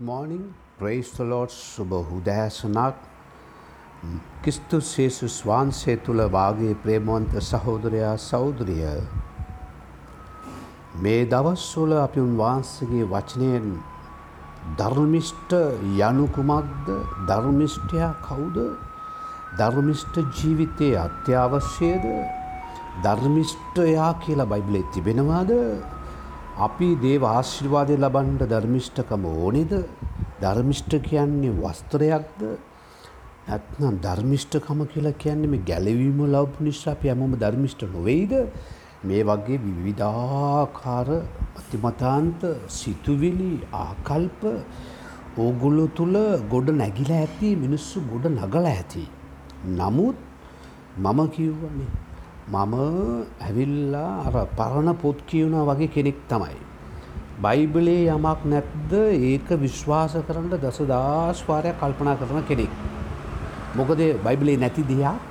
morning. Praise the Lord. සුබ හුදෑසනක් කිස්තු සේසුස් වහන්සේ තුළ වාගේ ප්‍රේමවන්ත සහෝදරයා සෞදරිය මේ දවස්වල අපි උන්වහන්සගේ වචනයෙන් ධර්මිෂ්ට යනුකුමක්ද ධර්මිෂ්ටයා කවුද ධර්මිෂ්ට ජීවිතයේ අත්‍යවශ්‍යයද ධර්මිෂ්ටයා කියලා බයිබලේ තිබෙනවාද අපි දේව ආශිර්වාදය ලබන්ඩ ධර්මිෂ්ඨකම ඕනෙද? ධර්මිෂ්ඨ කියන්නේ වස්ත්‍රයක්ද? ඇත්නම් ධර්මිෂ්ඨකම කියලා කියන්නේ මේ ගැලවීම ලවපු නිසා අපි හැමෝම ධර්මිෂ්ඨ නොවෙයිද මේ වගේ විවිධාකාර අතිමතාන්ත සිතුවිලි ආකල්ප ඕගොල්ලෝ තුල ගොඩ නැගිලා ඇති මිනිස්සු ගොඩ නගලා ඇති. නමුත් මම කිව්වනේ මම ඇවිල්ලා අර පරණ පොත් කියවනා වගේ කෙනෙක් තමයි. බයිබලේ යමක් නැත්ද ඒක විශ්වාස කරන්න දසදස් වාරයක් කල්පනා කරන කෙනෙක්. මොකද බයිබලේ නැති දෙයක්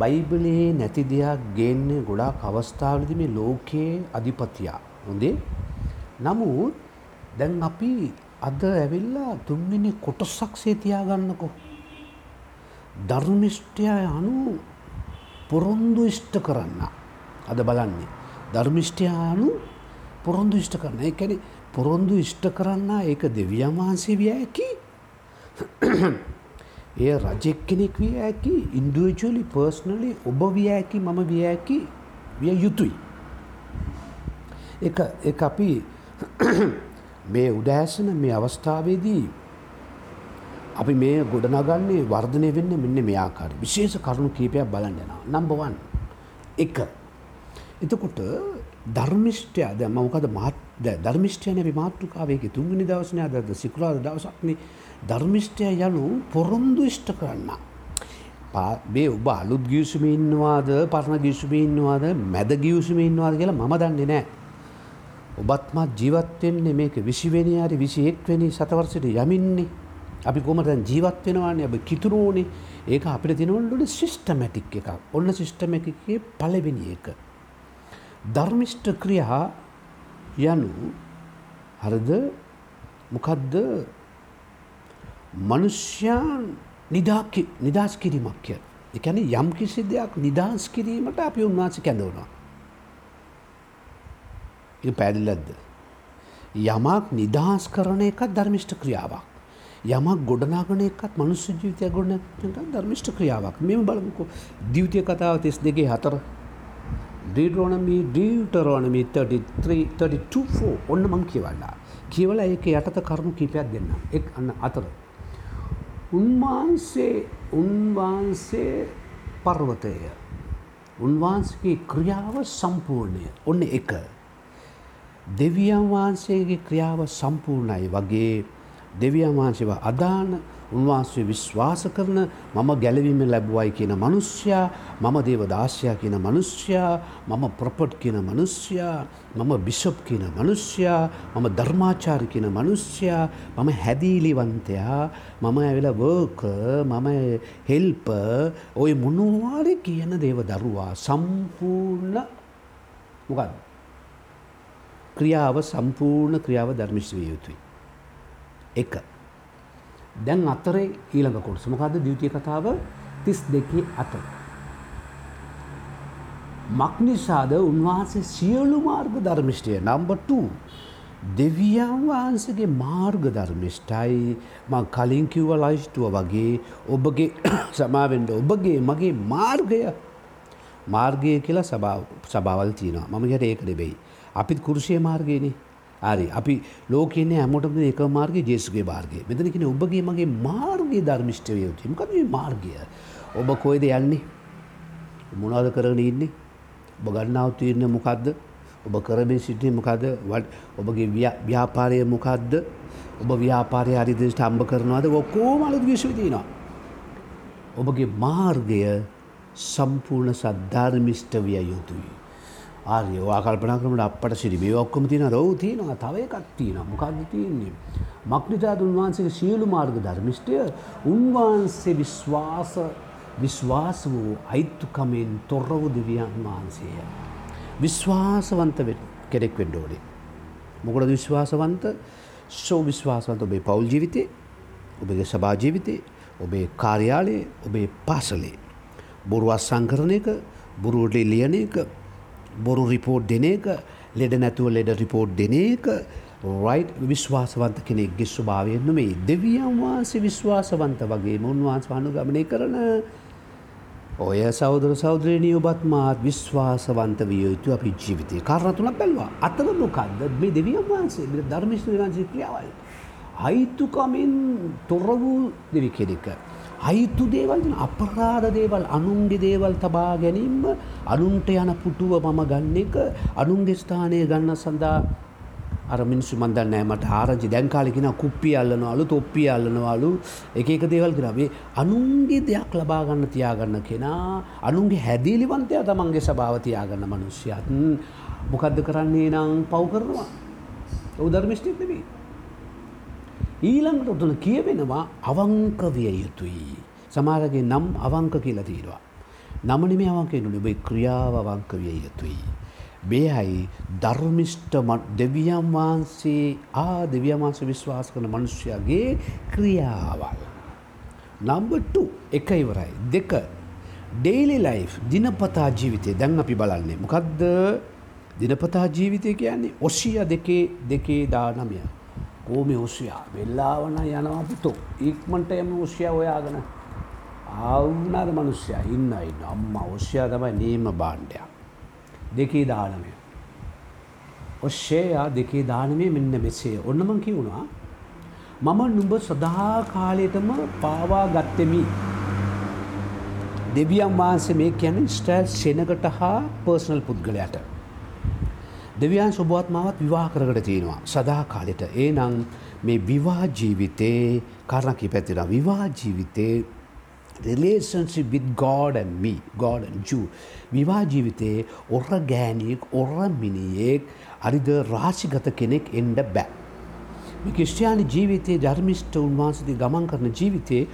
බයිබලයේ නැති දෙයක් ගේන්නේ ගොඩාක් අවස්ථාවලදී මේ ලෝකයේ අධිපතියා. හොඳේ? නමුත් දැන් අපි අද ඇවිල්ලා තුන්වෙනි කොටසක් සේ තියාගන්නකෝ. ධර්මිෂ්ඨය අනුව පොරොන්දු ඉෂ්ට කරන්න. අද බලන්නේ. ධර්මිෂ්ඨයානු පොරොන්දු ඉෂ්ට කරන එකැන පොරොන්දු ඉෂ්ට කරන්න ඒක දෙවියන් වහන්සේ විය ඇකි. එය රජෙක් කෙනෙක් විය ඇකි ඉන්ඩුවචලි පර්ස්නලි ඔබ විය ඇකි මම විය ඇකි විය යුතුයි. එක අපි මේ උදෑසන මේ අවස්ථාවේදී අපි මේ ගොඩනගන්නේ වර්ධනය වෙන්න මෙන්න මෙයාකාර විශේෂ කරුණු කීපයක් බලන්නවා නම්බවන් එක. එතකොට ධර්මිෂ්ටය ද මකද මත් ධර්මිෂ්ටයන මාතෘකාවයක තුන්ගනි දවසනය දද සිකුරාද දවසක්න ධර්මිෂ්ටය යනු පොරොන්දු ඉෂ්ට කරන්න. බේ ඔබ අලුත් ගියසුම ඉන්නවාද? පරණ ගියසුම ඉන්නවාද? මැද ගියසුම ඉන්නවාද කියලා මම දන්නේ නෑ. ඔබත්මත් ජීවත්වෙන්නේ මේක විසිවෙනයාරි විසි එක්වැනි සතවර්සට යමින්නේ. අපි කොම දැන් ජීවත් වෙනවානේ අප කිතුරුවනේ ඒක අපිට තිනවලට සිිස්ටමැටික් එක ඔන්න සිිස්ටම එකගේ පලවෙනි එක. ධර්මිෂ්ට ක්‍රියා යනු හරද මොකදද මනුෂ්‍යයන් නිදස් කිරීමක් කිය. එකැන යම් කිසි දෙයක් නිදහස් කිරීමට අපි උන්වාස කැඳවනවා. ඒ පැදිලද්ද. යමක් නිදහස් කරන එකත් ධර්මිෂ්ට ක්‍රියාවක්. යමක් ගොඩනාගන එකත් මනුස්ස ජීවිතය ගොඩන ධර්මිෂ්ට ක්‍රියාවක්. මෙම බලමුකු. දීවතිය කතාව තිස් දෙගේ හතර. ඩීඩරෝනමී ඩීටරෝනමී 32 ඔන්න මං කියවල්ලා කියවල ඒක යටත කරුණු කීපයක් දෙන්න එක් අන්න අතර. උන්වහන්සේ උන්වහන්සේ පර්වතය. උන්වහන්සගේ ක්‍රියාව සම්පූර්ණය. ඔන්න එක. දෙවියන් වහන්සේගේ ක්‍රියාව සම්පූර්ණයි වගේ දෙවියන් වහන්සේව අදාන උන්වහන්සේ විශ්වාස කරන මම ගැලවීම ලැබුවයි කියන මනුෂ්‍යයා මම දේව දාශයා කියන මනුෂ්‍යයා මම ප්‍රොපට් කියන මනුෂ්‍යයා මම බිෂප් කියන මනුෂ්‍යයා මම ධර්මාචාරි කියන මනුෂ්‍යයා මම හැදීලිවන්තයා මම ඇවිල වර්ක මම හෙල්ප ඔය මොනවාරි කියන දේව දරුවා සම්පූර්ණ මොකද ක්‍රියාව සම්පූර්ණ ක්‍රියාව ධර්මිශ්විය යුතුයි. එක. දැන් අතරේ ඊළඟ කොටස. මොකද දියුතිය කතාව? තිස් දෙකේ අත. මක්නිසාද උන්වහන්සේ සියලු මාර්ග ධර්මිෂ්ටය නම්බට දෙවියන් වහන්සගේ මාර්ග ධර්මිෂ්ටයි ම කලින් කිව්ව ලයිස්ටුව වගේ ඔබගේ සමාවෙන්ට ඔබගේ මගේ මාර්ගය. මාර්ගය කියලා සභාවල් තියනවා. මම ගැට ඒක නෙබෙයි අපිත් කුරුෂය මාර්ගයනේ. හරි අපි ලෝකන්නේ හැමෝටම එක මාර්ගය ජේසුගේ මාර්ගය. මෙතන කියන්නේ ඔබගේ මගේ මාර්ගයේ ධර්මිෂ්ඨ වේ යුතුයි. මොකද මේ මාර්ගය? ඔබ කොයිද යන්නේ? මොනවද කරගෙන ඉන්නේ? ඔබ ගන්නාව තීරණ මොකද්ද? ඔබ කරමින් සිටින්නේ මොකද්ද? ඔබගේ ව්‍යාපාරය මොකද්ද? ඔබ ව්‍යාපාරය හරි විදිහට හම්බ කරනවද? ඔක්කොම අලුත් විශ්ව තියෙනවා. ඔබගේ මාර්ගය සම්පූර්ණ සද්ධර්මිෂ්ඨ විය යුතුයි. ආර්ය වා කල්පනා කරනට අපට සිරි. මේ ඔක්කොම තියෙන රව් තියෙනවා. තව එකක් තියෙනවා. මොකක්ද තියෙන්නේ? මක්නිසාද උන්වහන්සේගේ සියලු මාර්ග ධර්මිෂ්ඨය උන්වහන්සේ විශ්වාස විශ්වාස වූ අයිත්තුකමෙන් තොර වූ දෙවියන් වහන්සේය විශ්වාසවන්ත කෙනෙක් වෙන්න ඕනේ. මොකටද විශ්වාසවන්ත? සෝ විශ්වාසවන්ත ඔබේ පවුල් ජීවිතේ ඔබගේ සභා ජීවිතේ ඔබේ කාර්යාලයේ ඔබේ පාසලේ. බොරුවත් සංකරණ එක බුරුවටේ ලියන එක බොරු රිපෝට් දෙන එක ලෙඩ නැතුව ලෙඩ රිපෝට් දෙන එක රයිට් විශ්වාසවන්ත කෙනෙක්ගේ ස්වභාවයෙන්ම මේ දෙවියන් වහන්සේ විශ්වාසවන්ත වගේ මුන්වහන්ස අනුගමනය කරන ඔය සෞදර සෞද්‍රණී ඔබත් මාත් විශ්වාසවන්ත විය යුතු අපි ජීවිතය කාරණ තුනක් බැලවා. අතල මොකක්ද මේ දෙවියන් වහන්සේ ධර්මිශ්‍ර වහන්සේ ක්‍රියාවයි. අයිතුකමින් තොර වූ දෙවි කෙනෙක. අයිතු දේවල් අපරාධ දේවල් අනුන්ගේ දේවල් තබා ගැනීම අනුන්ට යන පුටුව මම ගන්න එක අනුන්ගේ ස්ථානය ගන්න සඳහා අර මිනිස්සු මන් දන්නේ මට ආරංචි. දැන් කාලේ කියන කුප්පිය අල්ලනවලු තොප්පිය අල්ලනවලු එක එක දේවල් කරා මේ අනුන්ගේ දෙයක් ලබා ගන්න තියාගන්න කෙනා අනුන්ගේ හැදීලිවන්තයා තමන්ගේ ස්වභාව තියාගන්න මිනිස්සයාත් මොකද්ද කරන්නේ නම් පව් කරනවා. ඔව් ධර්මිෂ්ඨික නෙමෙයි. ඊළඟට උතන කියවෙනවා අවංක විය යුතුයි සමහරගේ නම් අවංක කියලා තියෙනවා නම නෙමෙයි අවංක වෙනුනේ ඔබේ ක්‍රියාව අවංක විය යුතුයි බේහයි ධර්මිෂ්ට දෙවියන් වහන්සේ ආ දෙවියන් වහන්සේ විශ්වාස කරන මනුෂ්‍යයාගේ ක්‍රියාවල්. නම්බර් 2 එක ඉවරයි. දෙක ඩේලි ලයිෆ් දිනපතා ජීවිතය දැන් අපි බලන්නේ. මොකද්ද දිනපතා ජීවිතය කියන්නේ ඔසිය දෙකේ දෙකේ දානමය. කෝමි ඔසියා වෙල්ලාවන යනවා පුතෝ. ඉක්මනට යමු ඔසියා හොයාගෙන. ආවුනාද මිනිස්සයා ඉන්න ඉන්න අම්මා ඔසියා තමයි නේම භාණ්ඩයක්. දෙකේ දානමය. ඔශ්ෂේයා දෙකේ දානමය මෙන්න මෙසේ ඔන්නමං කිවුණා මම නුඹ සදහා කාලයටම පාවා ගත්තෙමි. දෙවියන් වහන්සේ මේ කියන්නේ ස්ටෑල් සෙනගට හා පර්සනල් පුද්ගලයට. දෙවියන් සුබුවත්මාවත් විවාහ කරකට තියෙනවා සදා කාලෙට ඒ නං මේ විවාහ ජීවිතේ කරණකි පැතිර විවාහ ජීවිතේ relationship with God and me, God and Jew. විවාහ ජීවිතයේ ඔර ගෑනියෙක් ඔර මිනියෙක් අරිද රාශිගත කෙනෙක් එන්ඩ බෑ. මේ ක්‍රස්ටයානි ජීවිතයේ ධර්මිෂ්ට උන්වහන්සති ගමන් කරන ජීවිතයේ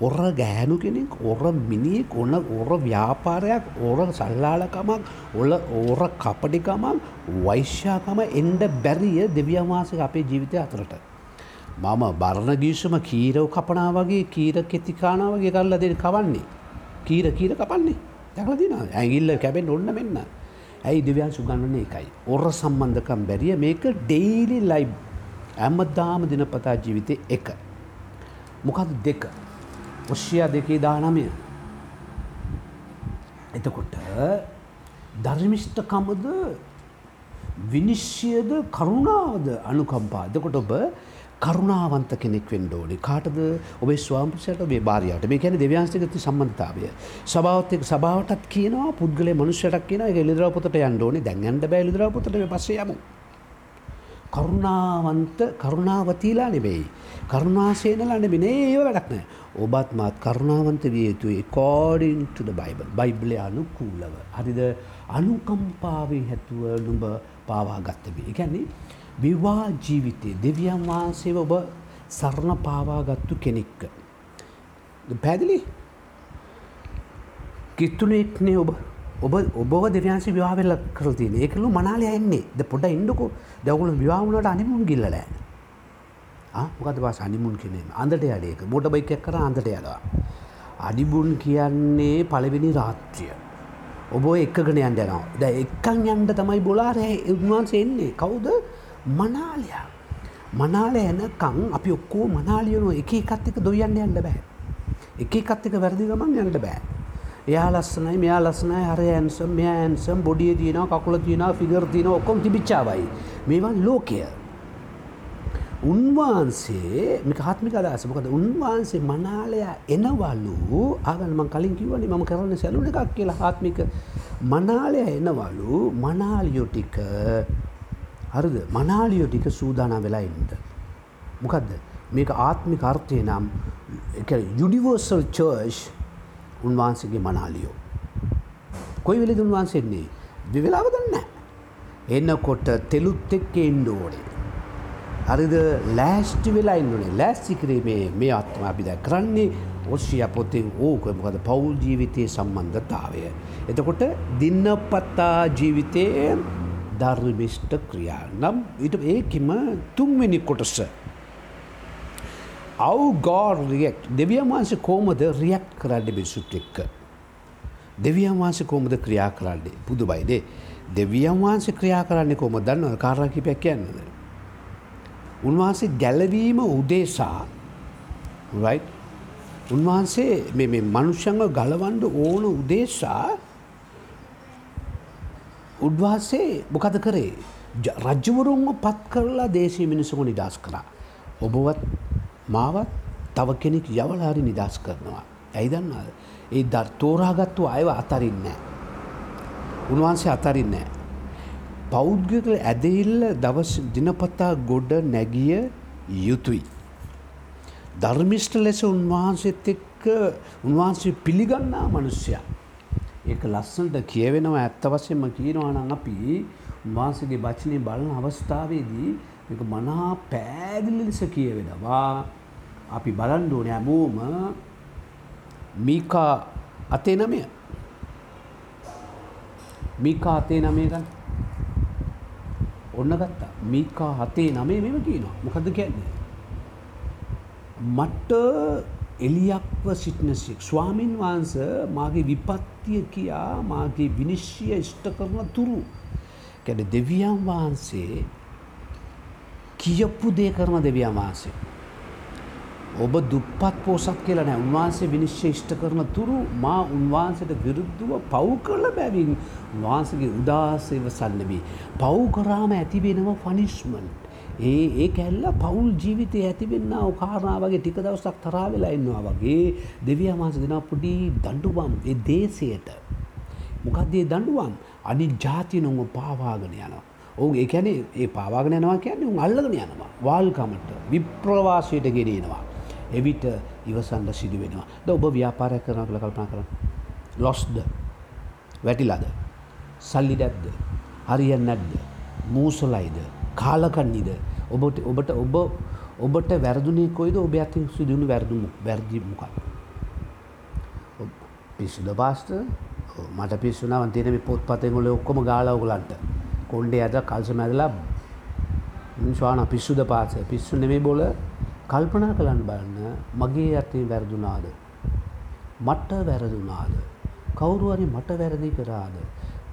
ඔර ගෑනු කෙනෙක් ඔර මිනිෙක් ඔන්න ඔර ව්‍යාපාරයක් ඕර සල්ලාලකමක් ඔල ඕර කපඩිකමක් වෛශ්‍යාකම එන්ඩ බැරිය දෙවියවාසක අපේ ජීවිතය අතරට. මම බරණ ගීෂම කීරව කපනා වගේ කීර කෙතිකානා වගේ කරල්ල දෙන කවන්නේ. කීර කීර කපන්නේ දැකල දින ඇගිල්ල කැබෙන් ඔන්න මෙන්න. ඇයි දෙවයන් සුගන්නන්නේ එකයි. ඔර සම්බන්ධකම් බැරිය මේක ඩෙයිලි ලයිබ් ඇම්මදාම දිනපතා ජීවිතය එක. මොකද දෙක. ඔශ්‍යයා දෙකේ දානමය. එතකොට ධර්මිෂ්ඨකමද විනිශ්්‍යයද කරුණාවද අනුකම්පා දෙකොට ඔබ කරුණාවන්ත කෙනෙක් වෙන්න ඕනේ. කාටද ඔබේ ස්වාමිපුරුෂයාට ඔබේ භාර්යාවට. මේ කියන්නේ දෙවියන්සේගත සම්බන්ධතාවය. සභාවත් එක්ක සභාවටත් කියනවා පුද්ගලයා මනුෂ්‍යයටත් කියනවා ඒක එළිදරව් පොතට යන්න ඕනේ. දැන් යන්න බෑ එළිදරව් පොතට මේ පස්සේ යමු. කරුණාවන්ත කරුණාවතීලා නෙවෙයි. කරුණාසේනලා නෙවෙයි. නේ ඒව වැඩක් නෑ. ඔබත් මාත් කරුණාවන්ත විය යුතුයි according to the bible. බයිබලයේ අනුකූලව. හරිද? අනුකම්පාවේ හැතුව නුඹ පාවා ගත්ත මේ. ඒ කියන්නේ විවාහ ජීවිතය දෙවියන් වහන්සේව ඔබ සරණ පාවාගත්තු කෙනෙක්ක. පැදිලි කිත්තුනෙක්නේ ඔබ ඔබ ඔබ දෙවන්සේ විවාවෙල්ල කරතින ඒකලු මනාලය එන්නේ ද පොඩ ඉන්ඩකු දවුල විවාහුණට අනිමුන් ගිල්ලලෑ මොකද බස් අනිමුන් කෙනෙ අන්දට අඩේක මොට බයිකක් කර අන්දට යලා. අඩිබුන් කියන්නේ පළවෙනි රාත්‍රිය. ඔබ එක්කගෙන යන්ට යනවා ද එක්කන් යන්ට තමයි බොලාරෑ උන්වහන්සේ එන්නේ කවුද මනාලයා. මනාල එනකං අපි ඔක්කෝ මනාලියනු එක එකත් එක දොයන්න යන්න බෑ. එක එකත් එක වැරදි ගමන් යන්න බෑ. එයා ලස්සනයි මෙයා ලස්සනයි හර ඇන්සම් මෙයා ඇන්සම් බොඩිය තියන කකුල තියන ෆිගර් තියන ඔක්කොම් තිබිච්චාවයි. මේවන් ලෝකය. උන්වහන්සේ මේක හත්මික අදහස මොකද උන්වහන්සේ මනාලයා එනවලු ආගල් මං කලින් කිව්වනේ මම කරන්න සැලුන එකක් කියලා ආත්මික මනාලය එනවලු මනාලියෝ ටික හරිද මනාලියෝ ටික සූදානම් වෙලා ඉන්න. මොකක්ද මේක ආත්මික අර්ථය නම් යුනිවර්සල් චර්ච් උන්වහන්සේගේ මනාලියෝ. කොයි වෙලෙද උන්වහන්සේන්නේ විවෙලාව දන්න. එන්නකොට තෙලුත් එක්ක එන්න ඕනේ. හරිද? ලෑස්ටි වෙලා ඉන්නනේ ලෑස්ති කිරීමේ මේ අත්ම අපි දැ කරන්නේ ඔස්්‍රිය පොතෙන් ඕක. මොකද පවුල් ජීවිතයේ සම්බන්ධතාවය. එතකොට දින්නපත්තා ජීවිතය ධර්මිෂ්ට ක්‍රියා. නම් ඊට ඒකෙම තුන්වෙනි කොටස. How God react. දෙවියන් වහන්සේ කොහොමද රියක්ට් කරන්නේ මිනිසුත් එක්ක? දෙවියන් වහන්සේ කොහොමද ක්‍රියා කරන්නේ? පුදුමයිනේ. දෙවියන් වහන්සේ ක්‍රියා කරන්නේ කොහොමද? දන්නවද? කාරණා කිපයක් කියන්නද උන්වහන්සේ ගැලවීම උදේසා right උන්වහන්සේ මේ මේ මනුෂ්‍යංග ගලවන්න ඕන උදේසා උන්වහන්සේ මොකද කරේ රජ්‍යවරුන්ව පත් කරලා දේශීය මිනිසුන්ව නිදහස් කරා. ඔබවත් මාවත් තව කෙනෙක් යවලා හරි නිදහස් කරනවා. ඇයි දන්නවද? ඒ දර් තෝරාගත්තු අයව අතරින්නේ නැහැ. උන්වහන්සේ අතරින්නේ නැහැ. පෞද්ගලික ඇදහිල්ල දවස් දිනපතා ගොඩ නැගිය යුතුයි. ධර්මිෂ්ඨ ලෙස උන්වහන්සේත් එක්ක උන්වහන්සේ පිළිගන්නා මිනිසයා. ඒක ලස්සනට කියවෙනවා ඇත්ත වශයෙන්ම කියනවා නම් අපි උන්වහන්සේගේ වචනේ බලන අවස්ථාවේදී මේක මනා පෑදිලි ලෙස කියවෙනවා. අපි බලන්න ඕනේ හැමෝම මීකා අතේ නමය. මීකා අතේ නමය ගන්න. ඔන්න ගත්තා. මීකා හතේ නමේ මෙම කියනවා. මොකද්ද කියන්නේ? මට එලියක්ව සිටිනසික් ස්වාමීන් වහන්ස මාගේ විපත්තිය කියා මාගේ විනිශ්්‍යය ඉෂ්ට කරන තුරු කැන දෙවියන් වහන්සේ කියපු දේ කරන දෙවියන් වහන්සේ. ඔබ දුප්පත් පෝසක් කියලා නෑ උන්වහන්සේ විනිශ්්‍ය ඉෂ්ට කරන තුරු මා උන්වහන්සට විරුද්ධව පව් කරල බැවින් උන්වහන්සගේ උදාසේව සන්නබී. පව් කරාම ඇතිබෙනව ෆනිශ්මන්ට්. ඒ ඒ කැල්ල පවුල් ජීවිතය ඇතිවෙන්න කාරණා වගේ ටික දවසක් තරා වෙලා ඉන්නවා වගේ දෙවිය මාස දෙන පොඩි දඩුවම් ඒ දේශයට මොකක්දේ දඩුවම් අනි ජාතිනුව පාවාගෙන යනවා. ඔවු ඒකැනේ ඒ පාවාගෙන යනවා කියන්නේ උන් අල්ලගෙන යනවා වාල්කමට විප්‍රවාසයට ගෙනනවා. එවිට ඉවසන්ඩ සිදු වෙනවා ද ඔබ ව්‍යාපාරයක් කරන කළ කල්පනා කරන ලොස්ද වැටිලාද? සල්ලි දැද්ද හරියන් නැද්ද? මූසලයිද? කාලකන්නේද ඔබට ඔබට ඔබ ඔබට වැරදුනේ කොයිද? ඔබ අතින් සිදුවුණු වැරදුම වැරදි මොකක්ද? පිස්සුද පාස්ට මට පිස්සුනාවන් තියෙන මේ පොත්පතෙන් වල ඔක්කොම ගාලා ඔයගලන්ට කොණ්ඩේ ඇද කල්ස මැදලා ස්වාන පිස්සුද පාස පිස්සු නෙමෙයි බොල කල්පනා කරන්න බලන්න මගේ අතින් වැරදුනාද? මට වැරදුනාද? කවුරු හරි මට වැරදි කරාද?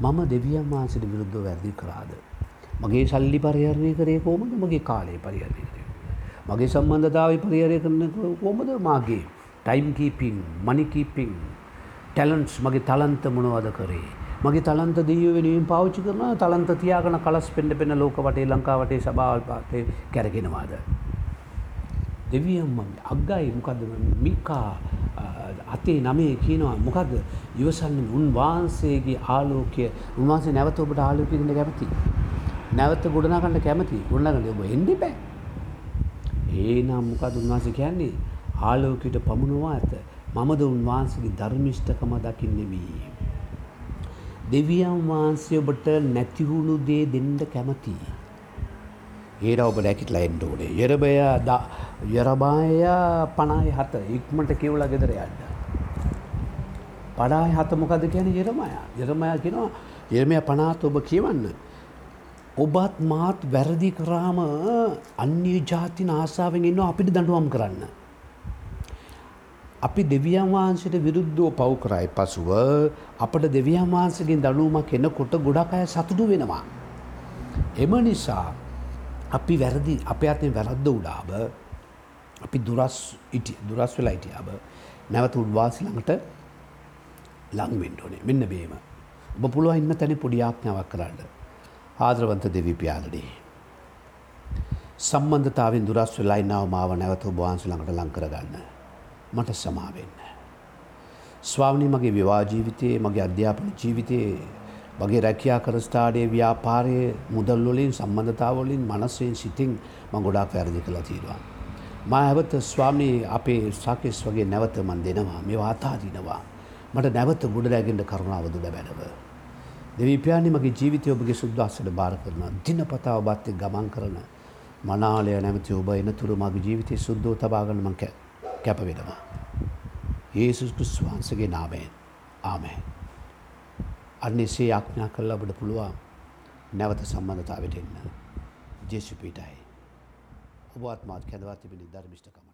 මම දෙවියන් වහන්සේට විරුද්ධව වැරදි කරාද? මගේ සල්ලි පරිහරණය කරේ කොහොමද? මගේ කාලය පරිහරණය කරේ මගේ සම්බන්ධතාවය පරිහරණය කරන කොහොමද? මාගේ time keeping money keeping talents මගේ තලන්ත මොනවද කරේ? මගේ තලන්ත දීය වෙනුවෙන් පාවිච්චි කරන තලන්ත තියාගෙන කලස් පෙන්ඩ පෙන ලෝක වටේ ලංකා වටේ සභාවල් පාතය කැරගෙනවාද දෙවියම් අග්ගයි මොකද මිකා අතේ නමේ කියනවා මොකද ඉවසන්න උන්වහන්සේගේ ආලෝකය උන්වහන්සේ නැවත ඔබට ආලෝකයකට කැමති නැවත ගොඩනගන්න කැමති ගොඩනගන්න ඔබ එන්න බෑ. ඒ නම් මොකද උන්වහන්සේ කියන්නේ ආලෝකයට පමුණවා ඇත. මමද උන්වහන්සේගේ ධර්මිෂ්ඨකම දකින්නෙමි. දෙවියන් වහන්සේ ඔබට නැතිවුණු දේ දෙන්න කැමතියි. ඒර ඔබ නැකිටලා එන්න ඕනේ. යෙරබය යරබාය පණයි හත ඉක්මට කිව්ලා ගෙදර යන්න. පඩායි හත මොකද කියන්නේ යෙරමය. යෙරමය කියනවා යෙරමය පනාත ඔබ කියවන්න. ඔබත් මාත් වැරදි කරාම අන්‍ය ජාතින ආසාාවෙන් ඉන්න අපිට දඩුවම් කරන්න. අපි දෙවියන් වහන්සට විරුද්ධෝ පව් කරයි පසුව අපට දෙවියන් වහන්සගෙන් දනුවමක් එනකොට ගොඩක් අය සතුටු වෙනවා. එම නිසා අපි වැරදි අප අතෙන් වැරද්ද උඩාබ අපි දුරස් ඉට දුරස් වෙලා ඉටියාබ නැවත උඩවාසි ළඟට ලංවෙන්ඩෝනේ මෙන්න බේම ඔබ පුළුව ඉන්න තැන පොඩි ආඥාවක් කරන්න. ආදරවන්ත දෙවිපාලනේ. සම්බන්ධතාවෙන් දුරස් වෙලා ඉන්නාව මාව නැවත ඔබවහන්ස ළඟට ලං කරගන්න. මට සමාවෙන්න. ස්වාමිනී මගේ විවාහ ජීවිතයේ මගේ අධ්‍යාපන ජීවිතයේ මගේ රැකියා කරස්ථාඩයේ ව්‍යාපාරයේ මුදල් වලින් සම්බන්ධතාව වලින් මනසෙන් සිතින් මම ගොඩාක් වැරදි කළා තියෙනවා. මා හැවත ස්වාමී අපේ සාකේස් වගේ නැවත මන් දෙනවා මේවා අතාරිනවා. මට නැවත ගොඩ රැගෙන්න කරුණාව දුල බැලව. දෙවිපාණි මගේ ජීවිතය ඔබගේ සුද්දාසට භාර කරන දිනපතා ඔබත් එක්ක ගමන් කරන මනාලය නැමැති ඔබ එනතුරු මගේ ජීවිතයේ සුද්ධව තබාගන්න මං කැප වෙනවා. යේසුස් ක්‍රිස්තුස් වහන්සේගේ නාමයෙන් ආමෙන්. අන්න එසේ ආඥා කළා ඔබට පුළුවන් නැවත සම්බන්ධතාවයට එන්න. ජේසු පීඨයි. ඔබ ආත්මාත් කැඳවා තිබෙන ධර්මිෂ්ඨකමට.